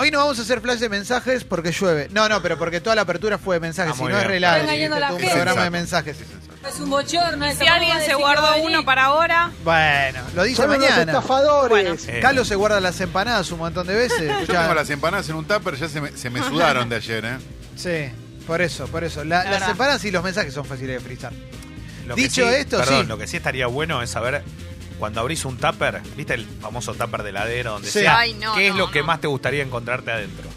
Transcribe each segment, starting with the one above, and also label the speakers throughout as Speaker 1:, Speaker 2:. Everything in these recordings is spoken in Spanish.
Speaker 1: Hoy no vamos a hacer flash de mensajes porque llueve. No, no, pero porque toda la apertura fue de mensajes.
Speaker 2: Ah,
Speaker 1: si
Speaker 2: muy
Speaker 1: no es relato.
Speaker 3: Está engañando a la
Speaker 1: un
Speaker 3: gente.
Speaker 1: programa de mensajes.
Speaker 3: Es un bochorno.
Speaker 4: Si alguien se guardó uno para ahora,
Speaker 1: Bueno, lo dice
Speaker 5: Son unos
Speaker 1: mañana.
Speaker 5: estafadores.
Speaker 4: Bueno.
Speaker 2: Eh,
Speaker 1: Calo se guarda las empanadas un montón de veces.
Speaker 6: Yo
Speaker 1: Escuchá.
Speaker 6: tengo las empanadas en un tupper, ya se me, se me sudaron de ayer, ¿eh?
Speaker 1: Sí, por eso, por eso. La-
Speaker 4: La
Speaker 1: las
Speaker 4: verdad.
Speaker 1: empanadas y los mensajes son fáciles de frizar.
Speaker 2: Lo que
Speaker 1: Dicho
Speaker 2: sí-
Speaker 1: esto,
Speaker 2: perdón,
Speaker 1: sí.
Speaker 2: lo que sí estaría bueno es saber cuando abrís un tupper, ¿viste el famoso tupper de heladero donde
Speaker 1: Sí.
Speaker 2: sea?
Speaker 4: Ay, no,
Speaker 2: ¿Qué es
Speaker 4: no,
Speaker 2: lo que
Speaker 4: no.
Speaker 2: más te gustaría encontrarte adentro?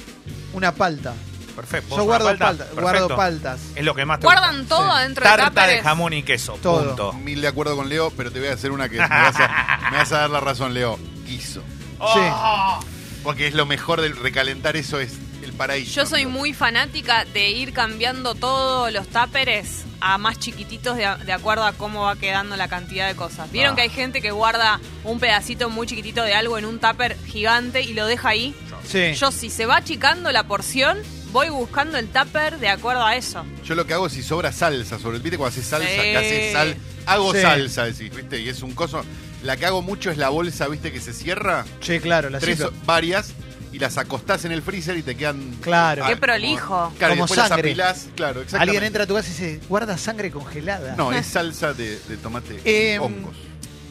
Speaker 1: Una palta.
Speaker 2: Perfecto.
Speaker 1: Yo
Speaker 2: ¿Vos
Speaker 1: guardo,
Speaker 2: una
Speaker 1: palta,
Speaker 2: Perfecto.
Speaker 1: guardo paltas.
Speaker 2: Es lo que más te
Speaker 4: guardan
Speaker 2: gusta.
Speaker 4: todo
Speaker 1: Sí.
Speaker 4: adentro de
Speaker 2: Tarta de jamón y queso.
Speaker 1: Todo.
Speaker 2: Punto.
Speaker 6: Mil de acuerdo con Leo, pero te voy a hacer una que me vas a, me vas a dar la razón, Leo. Guiso.
Speaker 2: Oh.
Speaker 6: Porque es lo mejor del recalentar eso, es paraíso.
Speaker 4: Yo soy muy fanática de ir cambiando todos los tupperes a más chiquititos de, de acuerdo a cómo va quedando la cantidad de cosas. Vieron
Speaker 2: Ah.
Speaker 4: que hay gente que guarda un pedacito muy chiquitito de algo en un tupper gigante y lo deja ahí.
Speaker 1: Sí.
Speaker 4: Yo si se va achicando la porción, voy buscando el tupper de acuerdo a eso.
Speaker 6: Yo lo que hago es si sobra salsa sobre el ¿viste cuando haces salsa,
Speaker 4: Sí.
Speaker 6: que haces sal, hago
Speaker 1: Sí.
Speaker 6: salsa, decís, ¿viste? Y es un coso. La que hago mucho es la bolsa, ¿viste? Que se cierra,
Speaker 1: Sí, claro, la
Speaker 6: tres, varias, y las acostás en el freezer y te quedan.
Speaker 1: Claro.
Speaker 6: Ah,
Speaker 4: Qué prolijo.
Speaker 6: Claro, y
Speaker 1: Como
Speaker 6: después las
Speaker 1: sangre.
Speaker 6: apilás, claro, exactamente.
Speaker 1: Alguien entra a tu casa y dice, guarda sangre congelada.
Speaker 6: No, es salsa de, de tomate
Speaker 1: Eh,
Speaker 6: hongos.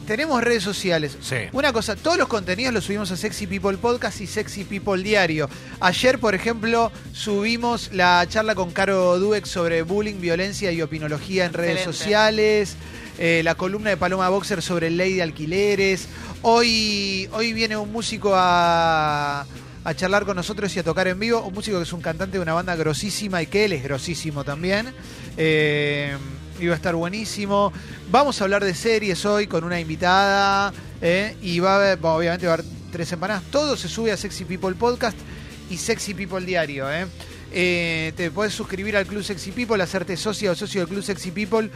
Speaker 1: Tenemos redes sociales.
Speaker 2: Sí.
Speaker 1: Una cosa, todos los contenidos los subimos a Sexy People Podcast y Sexy People Diario. Ayer, por ejemplo, subimos la charla con Caro Dueck sobre bullying, violencia y opinología en redes
Speaker 4: Excelente.
Speaker 1: sociales. eh, la columna de Paloma Boxer sobre ley de alquileres. Hoy, hoy viene un músico a, a charlar con nosotros y a tocar en vivo. Un músico que es un cantante de una banda grosísima y que él es grosísimo también. Eh, iba a estar buenísimo. Vamos a hablar de series hoy con una invitada. eh, y va a haber, obviamente va a haber tres empanadas. Todo se sube a Sexy People Podcast y Sexy People Diario. eh. Eh, te puedes suscribir al Club Sexy People, hacerte socia o socio del Club Sexy People,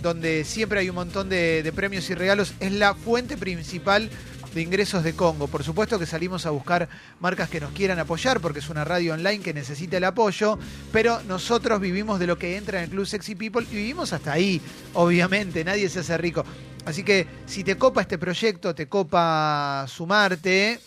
Speaker 1: donde siempre hay un montón de premios y regalos. Es la fuente principal de ingresos de Congo. Por supuesto que salimos a buscar marcas que nos quieran apoyar, porque es una radio online que necesita el apoyo, pero nosotros vivimos de lo que entra en el Club Sexy People y vivimos hasta ahí, obviamente, nadie se hace rico. Así que si te copa este proyecto, te copa sumarte,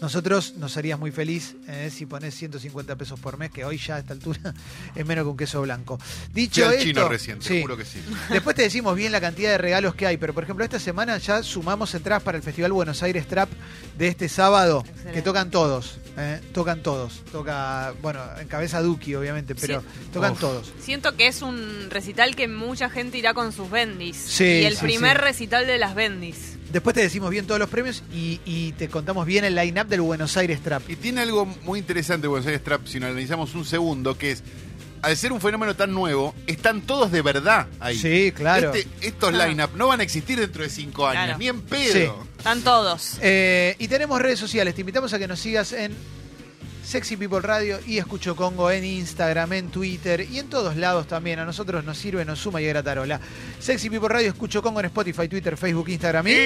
Speaker 1: nosotros nos harías muy feliz eh, si pones 150 pesos por mes, que hoy ya a esta altura es menos que un queso blanco.
Speaker 6: Fui
Speaker 1: Dicho
Speaker 6: al
Speaker 1: esto,
Speaker 6: chino recién, te
Speaker 1: sí.
Speaker 6: juro que sí.
Speaker 1: Después te decimos bien la cantidad de regalos que hay, pero por ejemplo esta semana ya sumamos entradas para el Festival Buenos Aires Trap de este sábado,
Speaker 4: Excelente.
Speaker 1: que tocan todos, eh, tocan todos, toca, bueno, encabeza Duki obviamente, pero tocan
Speaker 2: Uf.
Speaker 1: todos.
Speaker 4: Siento que es un recital que mucha gente irá con sus bendis.
Speaker 1: Sí,
Speaker 4: y el
Speaker 1: sí,
Speaker 4: primer
Speaker 1: sí.
Speaker 4: recital de las bendis.
Speaker 1: Después te decimos bien todos los premios y, y te contamos bien el line-up del Buenos Aires Trap.
Speaker 6: Y tiene algo muy interesante Buenos Aires Trap, si nos analizamos un segundo, que es, al ser un fenómeno tan nuevo, están todos de verdad ahí.
Speaker 1: Sí, claro.
Speaker 6: Este- estos
Speaker 4: Ah.
Speaker 6: line-up no van a existir dentro de cinco años,
Speaker 4: Claro.
Speaker 6: ni en pedo.
Speaker 4: Están todos.
Speaker 1: Eh, y tenemos redes sociales. Te invitamos a que nos sigas en Sexy People Radio y Escucho Congo en Instagram, en Twitter y en todos lados también. A nosotros nos sirve, nos suma y gratarola. Sexy People Radio, Escucho Congo en Spotify, Twitter, Facebook, Instagram y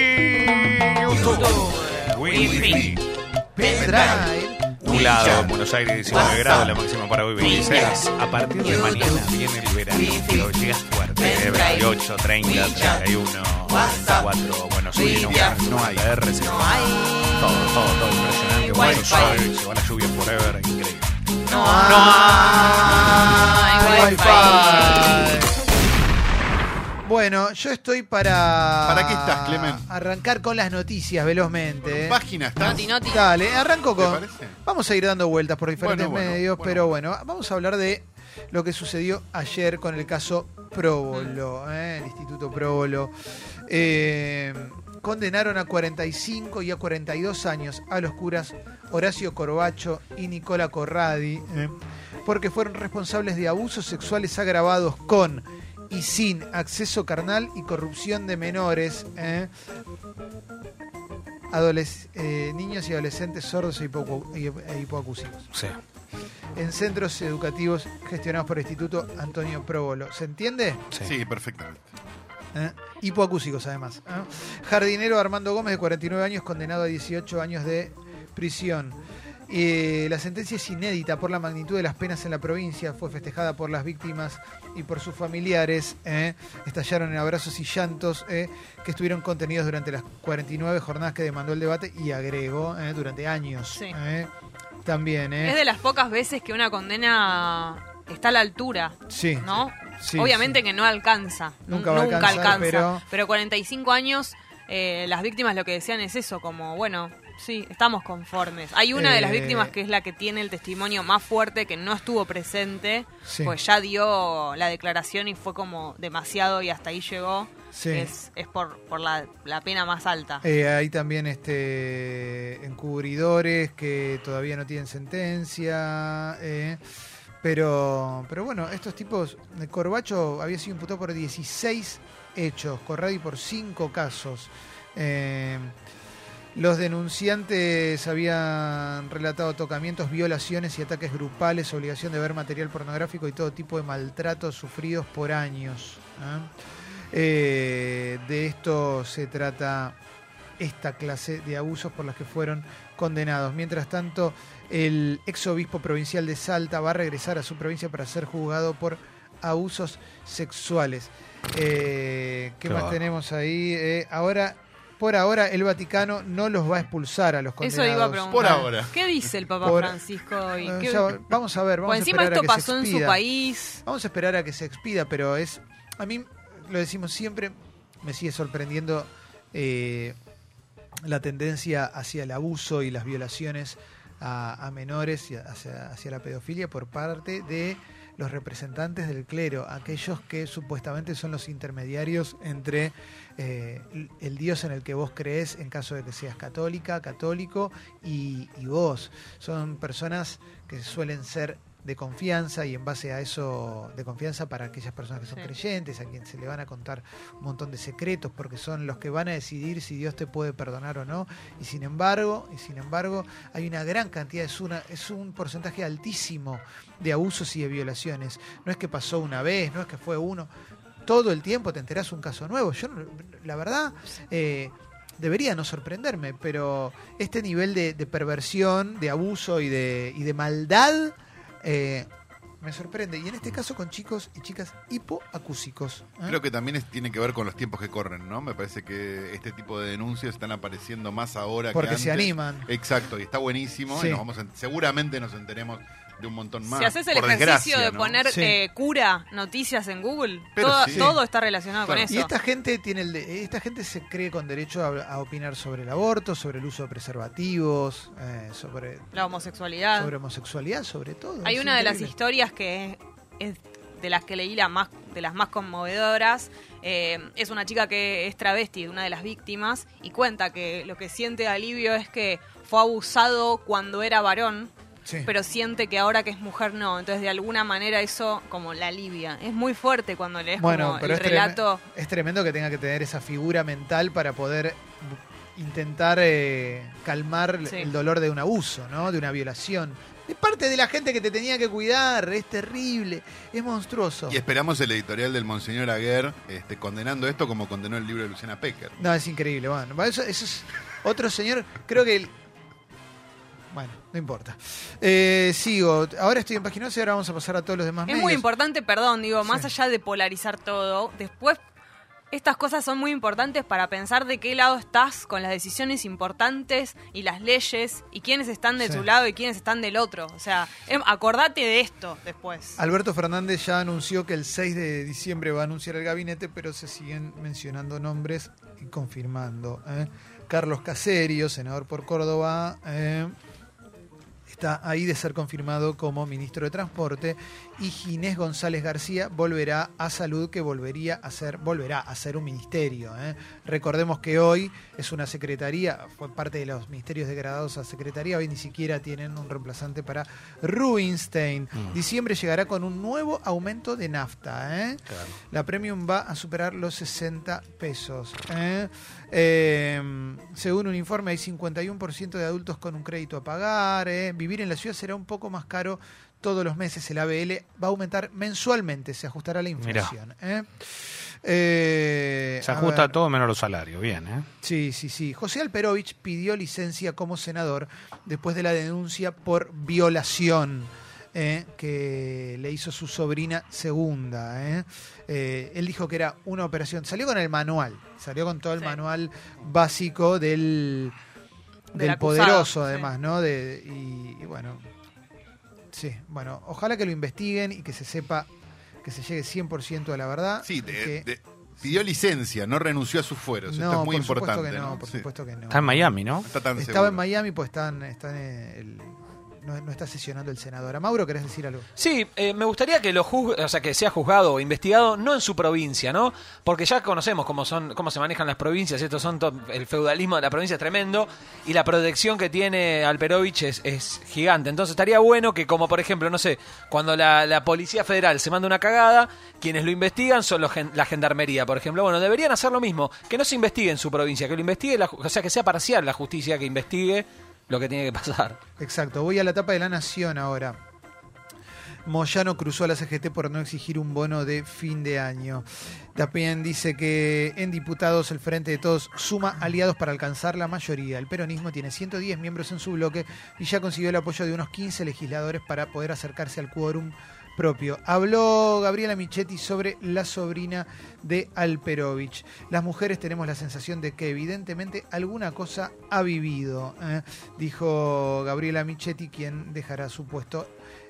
Speaker 2: Wi-Fi.
Speaker 1: Pendrive.
Speaker 2: Nublado, Buenos Aires 19 grados, la máxima para hoy 26. A partir de mañana viene el verano, pero llega fuerte, eh, 28, 30, 31, 4, Buenos Aires, no, no hay. Todo, todo, todo impresionante. Buenos Aires, se va la lluvia forever, increíble.
Speaker 4: No,
Speaker 1: hay
Speaker 4: wifi.
Speaker 1: Bueno, yo estoy para.
Speaker 6: ¿Para qué estás, Clemen?
Speaker 1: Arrancar con las noticias velozmente. eh.
Speaker 6: Página está.
Speaker 4: Noti, noti.
Speaker 1: Dale, arranco
Speaker 6: ¿Te
Speaker 1: con.
Speaker 6: parece?
Speaker 1: Vamos a ir dando vueltas por diferentes
Speaker 6: Bueno, bueno,
Speaker 1: medios,
Speaker 6: bueno.
Speaker 1: pero bueno, vamos a hablar de lo que sucedió ayer con el caso Próbolo, ¿eh? el Instituto Próbolo. Eh, condenaron a 45 y a 42 años a los curas Horacio Corbacho y Nicola Corradi, ¿eh? porque fueron responsables de abusos sexuales agravados con y sin acceso carnal y corrupción de menores. ¿eh? Adoles- eh, niños y adolescentes sordos e, hipoacu- e hipoacúsicos
Speaker 2: Sí.
Speaker 1: en centros educativos gestionados por el Instituto Antonio Próbolo. ¿Se entiende?
Speaker 2: Sí.
Speaker 6: Sí, perfectamente.
Speaker 1: ¿Eh? Hipoacúsicos, además. ¿eh? Jardinero Armando Gómez, de 49 años, condenado a 18 años de prisión. Eh, la sentencia es inédita por la magnitud de las penas en la provincia. Fue festejada por las víctimas y por sus familiares. ¿eh? Estallaron en abrazos y llantos ¿eh? que estuvieron contenidos durante las 49 jornadas que demandó el debate y agregó durante años.
Speaker 4: Sí.
Speaker 1: también.
Speaker 4: Es de las pocas veces que una condena está a la altura,
Speaker 1: Sí.
Speaker 4: ¿no?
Speaker 1: Sí,
Speaker 4: Obviamente
Speaker 1: sí.
Speaker 4: que no alcanza.
Speaker 1: Nunca
Speaker 4: Nunca,
Speaker 1: va a
Speaker 4: nunca
Speaker 1: alcanzar,
Speaker 4: alcanza.
Speaker 1: pero-
Speaker 4: Pero... 45 años, eh, las víctimas lo que decían es eso, como, bueno, sí, estamos conformes. Hay una de las
Speaker 1: Eh,
Speaker 4: víctimas que es la que tiene el testimonio más fuerte, que no estuvo presente,
Speaker 1: Sí.
Speaker 4: pues ya dio la declaración y fue como demasiado y hasta ahí llegó.
Speaker 1: Sí.
Speaker 4: Es, es por, por la, la pena más alta.
Speaker 1: Eh, hay también este encubridores que todavía no tienen sentencia. eh, pero, pero bueno, estos tipos. Corbacho había sido imputado por 16 hechos, Corradi por 5 casos. Eh, los denunciantes habían relatado tocamientos, violaciones y ataques grupales, obligación de ver material pornográfico y todo tipo de maltratos sufridos por años. ¿eh? Eh, de esto se trata esta clase de abusos por los que fueron condenados. Mientras tanto, el ex obispo provincial de Salta va a regresar a su provincia para ser juzgado por abusos sexuales. Eh, ¿Qué
Speaker 2: Qué
Speaker 1: más tenemos ahí? Eh, ahora, por ahora, el Vaticano no los va a expulsar a los condenados.
Speaker 4: Eso iba a preguntar.
Speaker 6: Por ahora.
Speaker 4: ¿Qué dice el Papa
Speaker 1: Por-
Speaker 4: Francisco hoy? ¿Qué-
Speaker 1: ya, vamos a ver, vamos
Speaker 4: Pues
Speaker 1: a
Speaker 4: encima
Speaker 1: a
Speaker 4: esto
Speaker 1: que
Speaker 4: pasó en su país.
Speaker 1: Vamos a esperar a que se expida, pero es. A mí, lo decimos siempre, me sigue sorprendiendo eh, la tendencia hacia el abuso y las violaciones a, menores y hacia, la pedofilia por parte de los representantes del clero, aquellos que supuestamente son los intermediarios entre eh, el Dios en el que vos crees en caso de que seas católica, católico y vos. Son personas que suelen ser de confianza y en base a eso de confianza para aquellas personas que son
Speaker 4: Sí.
Speaker 1: creyentes, a quien se le van a contar un montón de secretos porque son los que van a decidir si Dios te puede perdonar o no y sin embargo, y sin embargo, hay una gran cantidad es una es un porcentaje altísimo de abusos y de violaciones. No es que pasó una vez, no es que fue uno, todo el tiempo te enterás un caso nuevo. Yo la verdad eh, debería no sorprenderme, pero este nivel de, de perversión, de abuso y de, y de maldad eh, me sorprende. Y en este caso con chicos y chicas hipoacúsicos. ¿eh?
Speaker 6: Creo que también es- tiene que ver con los tiempos que corren, ¿no? Me parece que este tipo de denuncias están apareciendo más ahora
Speaker 1: Porque
Speaker 6: que
Speaker 1: se
Speaker 6: antes.
Speaker 1: animan.
Speaker 6: Exacto, y está buenísimo.
Speaker 1: Sí.
Speaker 6: Y nos vamos a- seguramente nos enteremos de un montón más.
Speaker 4: Si haces el
Speaker 6: por
Speaker 4: ejercicio
Speaker 6: desgracia,
Speaker 4: de
Speaker 6: ¿no?
Speaker 4: poner
Speaker 1: Sí.
Speaker 4: eh, cura noticias en Google,
Speaker 6: Pero
Speaker 4: todo,
Speaker 6: sí.
Speaker 4: todo está relacionado
Speaker 6: Claro.
Speaker 4: con eso.
Speaker 1: Y esta gente tiene el de- esta gente se cree con derecho a, a opinar sobre el aborto, sobre el uso de preservativos, eh, sobre,
Speaker 4: La homosexualidad.
Speaker 1: sobre homosexualidad, sobre todo.
Speaker 4: Hay
Speaker 1: Es
Speaker 4: una de las historias que es, es de las que leí la más, de las más conmovedoras. Eh, es una chica que es travesti, una de las víctimas, y cuenta que lo que siente alivio es que fue abusado cuando era varón,
Speaker 1: Sí.
Speaker 4: pero siente que ahora que es mujer no. Entonces de alguna manera eso como la alivia. Es muy fuerte cuando lees
Speaker 1: Bueno,
Speaker 4: como
Speaker 1: pero
Speaker 4: el
Speaker 1: es,
Speaker 4: relato.
Speaker 1: es tremendo que tenga que tener esa figura mental para poder intentar eh, calmar
Speaker 4: Sí.
Speaker 1: el dolor de un abuso, ¿no? De una violación. De parte de la gente que te tenía que cuidar, es terrible, es monstruoso.
Speaker 6: Y esperamos el editorial del Monseñor Aguer este, condenando esto como condenó el libro de Luciana Pecker.
Speaker 1: No, es increíble. Bueno, eso, eso es otro señor, creo que... el- Bueno, no importa. Eh, sigo. Ahora estoy en página 11 y ahora vamos a pasar a todos los demás
Speaker 4: Es
Speaker 1: medios.
Speaker 4: muy importante, perdón, digo, más
Speaker 1: Sí.
Speaker 4: allá de polarizar todo, después estas cosas son muy importantes para pensar de qué lado estás con las decisiones importantes y las leyes y quiénes están de
Speaker 1: Sí.
Speaker 4: tu lado y quiénes están del otro. O sea, em, acordate de esto después.
Speaker 1: Alberto Fernández ya anunció que el 6 de diciembre va a anunciar el gabinete, pero se siguen mencionando nombres y confirmando. ¿eh? Carlos Caserio, senador por Córdoba, eh, está ahí de ser confirmado como ministro de Transporte y Ginés González García volverá a Salud, que volvería a ser, volverá a ser un ministerio. ¿eh? Recordemos que hoy es una secretaría, fue parte de los ministerios degradados a secretaría, hoy ni siquiera tienen un reemplazante para Rubinstein.
Speaker 2: Mm.
Speaker 1: Diciembre llegará con un nuevo aumento de nafta. ¿eh?
Speaker 2: Claro.
Speaker 1: La premium va a superar los 60 pesos. ¿eh? Según un informe, hay 51% de adultos con un crédito a pagar. Vivir en la ciudad será un poco más caro todos los meses. El ABL va a aumentar mensualmente, se ajustará a la inflación. ¿eh? Eh,
Speaker 2: Se
Speaker 1: a
Speaker 2: ajusta
Speaker 1: ver.
Speaker 2: todo menos los salarios, bien, ¿eh?
Speaker 1: Sí, sí, sí. José Alperovich pidió licencia como senador después de la denuncia por violación eh, que le hizo su sobrina segunda. eh. Eh, él dijo que era una operación. Salió con el manual, salió con todo el
Speaker 4: Sí.
Speaker 1: manual básico del
Speaker 4: del
Speaker 1: del
Speaker 4: acusado,
Speaker 1: poderoso,
Speaker 4: sí.
Speaker 1: además, ¿no? De, y, y bueno, sí, bueno, ojalá que lo investiguen y que se sepa, que se llegue 100% a la verdad.
Speaker 6: Sí,
Speaker 1: y
Speaker 6: de-
Speaker 1: que-
Speaker 6: de- pidió licencia, no renunció a sus fueros.
Speaker 1: no,
Speaker 6: Esto es muy
Speaker 1: por supuesto
Speaker 6: importante.
Speaker 1: que no,
Speaker 6: ¿no?
Speaker 1: por
Speaker 6: Sí.
Speaker 1: supuesto que no.
Speaker 2: Está en Miami, ¿no?
Speaker 6: No está tan
Speaker 1: Estaba
Speaker 6: seguro.
Speaker 1: en Miami, pues están, están en el- no, no está sesionando el senador. Mauro, ¿querés decir algo?
Speaker 3: Sí, eh, me gustaría que lo juzgue, o sea, que sea juzgado o investigado no en su provincia, ¿no? Porque ya conocemos cómo son, cómo se manejan las provincias, estos son el feudalismo de la provincia es tremendo y la protección que tiene Alperovich es, es gigante. Entonces estaría bueno que, como por ejemplo, no sé, cuando la, policía federal se manda una cagada, quienes lo investigan son los la gendarmería, por ejemplo. Bueno, deberían hacer lo mismo, que no se investigue en su provincia, que lo investigue, la, o sea, que sea parcial la justicia que investigue lo que tiene que pasar.
Speaker 1: Exacto, voy a la tapa de la Nación ahora. Moyano cruzó a la CGT por no exigir un bono de fin de año. También dice que en diputados el Frente de Todos suma aliados para alcanzar la mayoría. El peronismo tiene 110 miembros en su bloque y ya consiguió el apoyo de unos 15 legisladores para poder acercarse al quórum propio. Habló Gabriela Michetti sobre la sobrina de Alperovich. Las mujeres tenemos la sensación de que evidentemente alguna cosa ha vivido, ¿eh? dijo Gabriela Michetti, quien dejará su puesto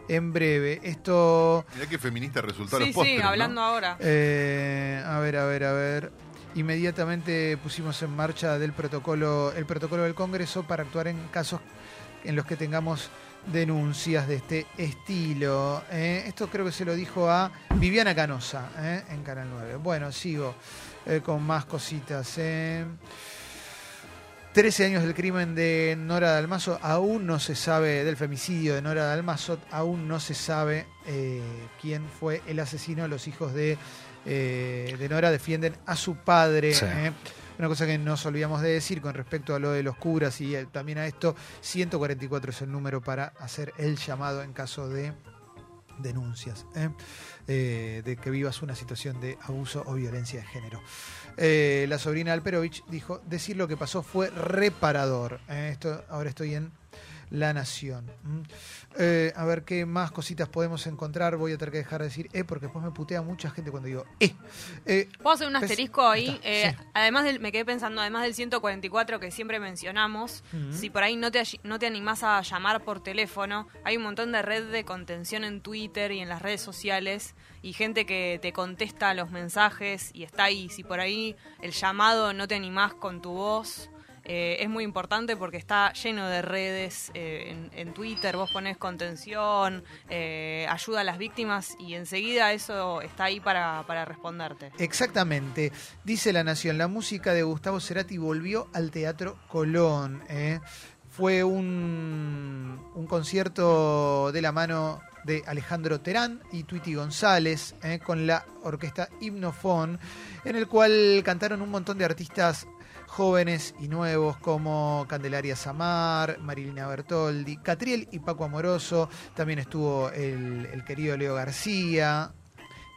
Speaker 1: en breve. Esto,
Speaker 6: Mirá qué feminista resultó
Speaker 4: Sí,
Speaker 6: los postres,
Speaker 4: sí,
Speaker 6: ¿no?
Speaker 4: hablando ahora.
Speaker 1: eh, a ver, a ver, a ver. Inmediatamente pusimos en marcha del protocolo, el protocolo del Congreso para actuar en casos en los que tengamos denuncias de este estilo. ¿eh? Esto creo que se lo dijo a Viviana Canosa ¿eh? en Canal 9. Bueno, sigo eh, con más cositas. ¿eh? 13 años del crimen de Nora Dalmazo, aún no se sabe, del femicidio de Nora Dalmazo, aún no se sabe quién fue el asesino. Los hijos de, de Nora defienden a su padre.
Speaker 2: Sí.
Speaker 1: Una cosa que nos olvidamos de decir con respecto a lo de los curas y eh, también a esto, 144 es el número para hacer el llamado en caso de denuncias, ¿eh? Eh, de que vivas una situación de abuso o violencia de género. La sobrina Alperovich dijo, decir lo que pasó fue reparador. Esto, ahora estoy en La Nación. ¿m? Eh, a ver qué más cositas podemos encontrar. Voy a tener que dejar de decir eh, porque después me putea mucha gente cuando digo eh. Eh,
Speaker 4: ¿Puedo hacer un asterisco ahí? Eh,
Speaker 1: sí.
Speaker 4: Además del, me quedé pensando, además del 144 que siempre mencionamos, si por ahí no te, no te animás a llamar por teléfono, hay un montón de red de contención en Twitter y en las redes sociales y gente que te contesta los mensajes y está ahí. Si por ahí el llamado no te animás con tu voz, eh, es muy importante porque está lleno de redes eh, en, Twitter. Vos pones contención, eh, ayuda a las víctimas y enseguida eso está ahí para, para responderte.
Speaker 1: Exactamente. Dice La Nación, la música de Gustavo Cerati volvió al Teatro Colón. Fue un, un concierto de la mano de Alejandro Terán y Twitty González ¿eh? con la orquesta Himnofón, en el cual cantaron un montón de artistas jóvenes y nuevos como Candelaria Samar, Marilina Bertoldi, Catriel y Paco Amoroso. También estuvo el, el querido Leo García,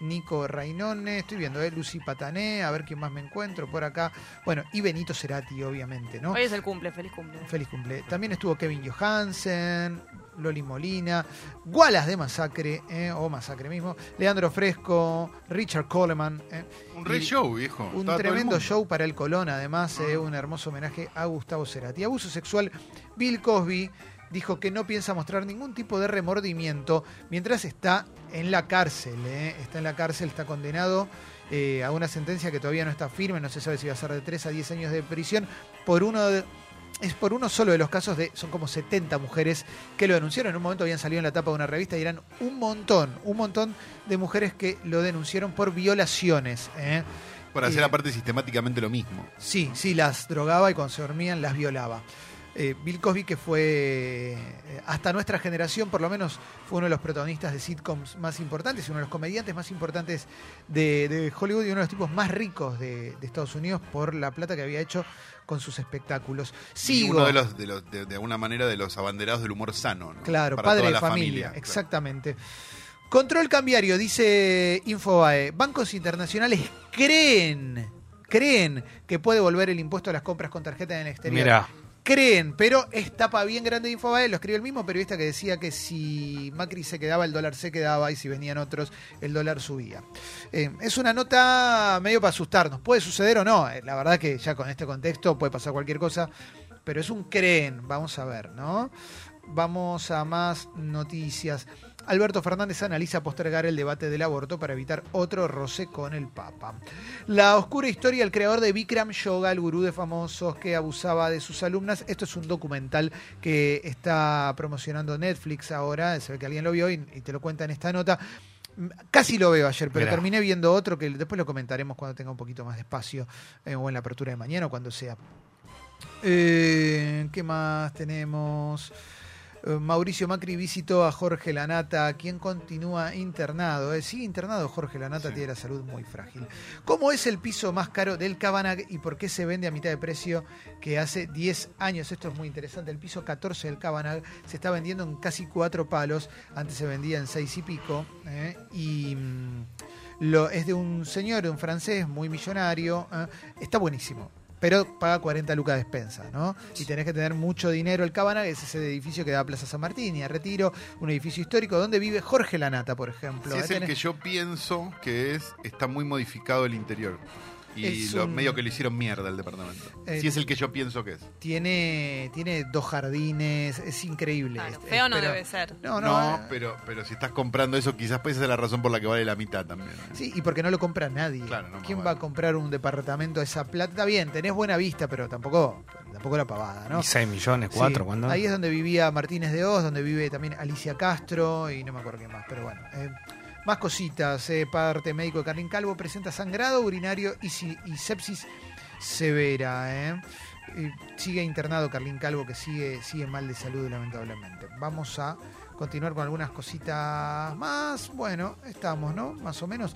Speaker 1: Nico Rainone, estoy viendo, ¿eh? Lucy Patané, a ver quién más me encuentro por acá. Bueno, y Benito Cerati, obviamente, ¿no?
Speaker 4: Hoy es el cumple, feliz cumple.
Speaker 1: Feliz cumple. También estuvo Kevin Johansen, Loli Molina, Gualas de Masacre, ¿eh? o Masacre mismo, Leandro Fresco, Richard Coleman. ¿eh?
Speaker 6: Un re show, viejo.
Speaker 1: Un tremendo show para el Colón, además, ¿eh? un hermoso homenaje a Gustavo Cerati. Abuso sexual, Bill Cosby dijo que no piensa mostrar ningún tipo de remordimiento mientras está en la cárcel. ¿eh? Está en la cárcel, está condenado eh, a una sentencia que todavía no está firme, no se sabe si va a ser de 3 a 10 años de prisión, por uno de- es por uno solo de los casos de, son como 70 mujeres que lo denunciaron. En un momento habían salido en la tapa de una revista y eran un montón, un montón de mujeres que lo denunciaron por violaciones. ¿eh?
Speaker 6: Por hacer
Speaker 1: Eh,
Speaker 6: aparte sistemáticamente lo mismo.
Speaker 1: Sí, sí, las drogaba y cuando se dormían las violaba. Eh, Bill Cosby, que fue eh, hasta nuestra generación, por lo menos, fue uno de los protagonistas de sitcoms más importantes, uno de los comediantes más importantes de, de Hollywood y uno de los tipos más ricos de, de Estados Unidos por la plata que había hecho con sus espectáculos.
Speaker 6: Y
Speaker 1: Sigo.
Speaker 6: uno de los, de, los de, de alguna manera, de los abanderados del humor sano. ¿no?
Speaker 1: Claro,
Speaker 6: Para
Speaker 1: padre
Speaker 6: toda
Speaker 1: de
Speaker 6: la
Speaker 1: familia,
Speaker 6: claro.
Speaker 1: exactamente. Control cambiario, dice Infobae. Bancos internacionales creen, creen que puede volver el impuesto a las compras con tarjeta en el exterior.
Speaker 2: Mira,
Speaker 1: Creen, pero es tapa bien grande de Infobae, lo escribió el mismo periodista que decía que si Macri se quedaba, el dólar se quedaba y si venían otros, el dólar subía. Eh, es una nota medio para asustarnos. ¿Puede suceder o no? Eh, la verdad que ya con este contexto puede pasar cualquier cosa. pero es un creen, vamos a ver, ¿no? Vamos a más noticias. Alberto Fernández analiza postergar el debate del aborto para evitar otro roce con el Papa. La oscura historia del creador de Bikram Yoga, el gurú de famosos que abusaba de sus alumnas. Esto es un documental que está promocionando Netflix ahora. Se ve que alguien lo vio y, y te lo cuenta en esta nota. Casi lo veo ayer, pero
Speaker 2: Mirá.
Speaker 1: terminé viendo otro que después lo comentaremos cuando tenga un poquito más de espacio eh, o en la apertura de mañana o cuando sea. Eh, ¿Qué más tenemos? Eh, Mauricio Macri visitó a Jorge Lanata, quien continúa internado. Eh, sigue internado Jorge Lanata,
Speaker 6: Sí.
Speaker 1: tiene la salud muy frágil. ¿Cómo es el piso más caro del Cabanag y por qué se vende a mitad de precio que hace 10 años? Esto es muy interesante. El piso 14 del Cabanag se está vendiendo en casi 4 palos. Antes se vendía en 6 y pico. eh, y mm, lo, es de un señor, un francés muy millonario. eh, está buenísimo. Pero paga 40 lucas de despensa, ¿no? Y tenés que tener mucho dinero. El Cabanag es ese edificio que da a Plaza San Martín y a Retiro, un edificio histórico donde vive Jorge Lanata, por ejemplo.
Speaker 6: Es el que yo pienso que es, está muy modificado el interior. Y
Speaker 1: Es
Speaker 6: lo,
Speaker 1: un-
Speaker 6: medio que le hicieron mierda al departamento.
Speaker 1: Eh,
Speaker 6: si es el que yo pienso que es.
Speaker 1: Tiene, tiene dos jardines, es increíble.
Speaker 4: Claro,
Speaker 1: Este,
Speaker 4: feo no
Speaker 1: pero-
Speaker 4: debe ser.
Speaker 1: No,
Speaker 6: No,
Speaker 1: no, eh,
Speaker 6: pero, pero si estás comprando eso, quizás pues esa es la razón por la que vale la mitad también. ¿eh?
Speaker 1: Sí, y porque no lo compra nadie.
Speaker 6: Claro, no,
Speaker 1: ¿Quién va a comprar un departamento a esa plata? Está bien, tenés buena vista, pero tampoco, tampoco la pavada, ¿no?
Speaker 2: ¿Y 6 millones,
Speaker 1: Sí,
Speaker 2: 4? ¿Cuándo?
Speaker 1: Ahí es donde vivía Martínez de Oz, donde vive también Alicia Castro y no me acuerdo qué más, pero bueno. eh, más cositas. eh, parte médico de Carlín Calvo presenta sangrado urinario y, si- y sepsis severa. eh. Y sigue internado Carlín Calvo, que sigue, sigue mal de salud, lamentablemente. Vamos a continuar con algunas cositas más. Bueno, estamos, ¿no? Más o menos.